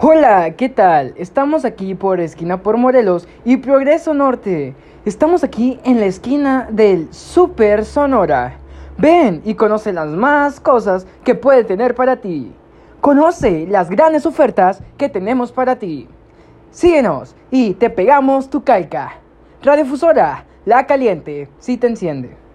Hola, ¿qué tal? Estamos aquí por esquina por Morelos y Progreso Norte. Estamos aquí en la esquina del Super Sonora. Ven y conoce las más cosas que puede tener para ti. Conoce las grandes ofertas que tenemos para ti. Síguenos y te pegamos tu calca. Radiofusora, la caliente, si te enciende.